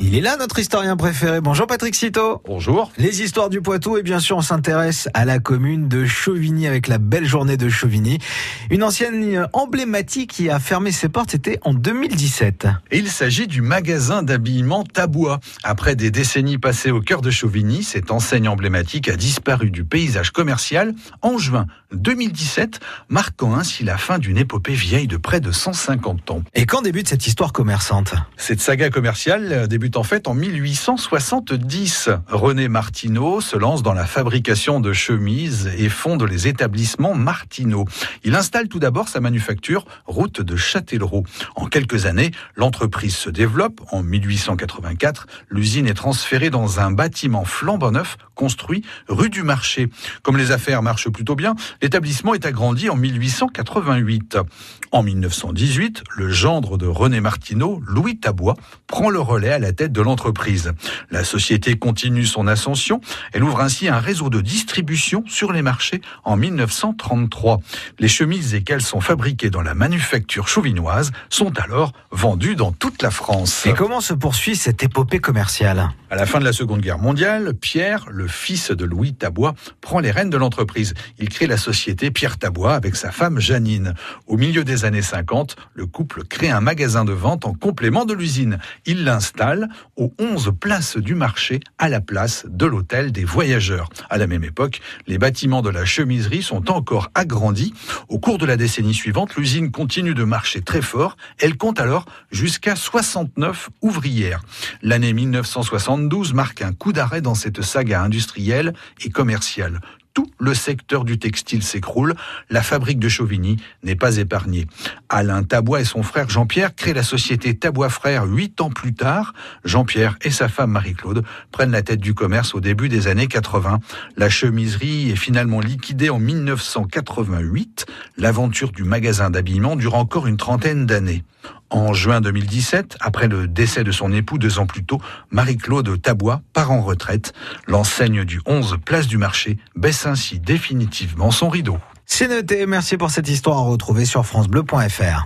Il est là notre historien préféré. Bonjour Patrick Citeau. Bonjour. Les histoires du Poitou et bien sûr on s'intéresse à la commune de Chauvigny avec la belle journée de Chauvigny. Une ancienne emblématique qui a fermé ses portes, c'était en 2017. Et il s'agit du magasin d'habillement Tabois. Après des décennies passées au cœur de Chauvigny, cette enseigne emblématique a disparu du paysage commercial en juin 2017, marquant ainsi la fin d'une épopée vieille de près de 150 ans. Et quand débute cette histoire commerçante? Cette saga commerciale débute en fait en 1870. René Martineau se lance dans la fabrication de chemises et fonde les établissements Martineau. Il installe tout d'abord sa manufacture route de Châtellerault. En quelques années, l'entreprise se développe. En 1884, l'usine est transférée dans un bâtiment flambant neuf construit rue du Marché. Comme les affaires marchent plutôt bien, l'établissement est agrandi en 1888. En 1918, le gendre de René Martineau, Louis Tabois, prend le relais à la tête de l'entreprise. La société continue son ascension. Elle ouvre ainsi un réseau de distribution sur les marchés en 1933. Les chemises et caleçons fabriquées dans la manufacture chauvinoise sont alors vendues dans toute la France. Et comment se poursuit cette épopée commerciale? À la fin de la Seconde Guerre mondiale, Pierre, le fils de Louis Tabois, prend les rênes de l'entreprise. Il crée la société Pierre Tabois avec sa femme Janine. Au milieu des années 50, le couple crée un magasin de vente en complément de l'usine. Il l'installe aux 11 places du marché à la place de l'hôtel des voyageurs. À la même époque, les bâtiments de la chemiserie sont encore agrandis. Au cours de la décennie suivante, l'usine continue de marcher très fort. Elle compte alors jusqu'à 69 ouvrières. L'année 1972 marque un coup d'arrêt dans cette saga industrielle et commerciale tout le secteur du textile s'écroule. La fabrique de Chauvigny n'est pas épargnée. Alain Tabois et son frère Jean-Pierre créent la société Tabois Frères huit ans plus tard. Jean-Pierre et sa femme Marie-Claude prennent la tête du commerce au début des années 80. La chemiserie est finalement liquidée en 1988. L'aventure du magasin d'habillement dure encore une trentaine d'années. En juin 2017, après le décès de son époux deux ans plus tôt, Marie-Claude Tabois part en retraite. L'enseigne du 11 Place du Marché baisse ainsi définitivement son rideau. C'est noté, merci pour cette histoire à retrouver sur francebleu.fr.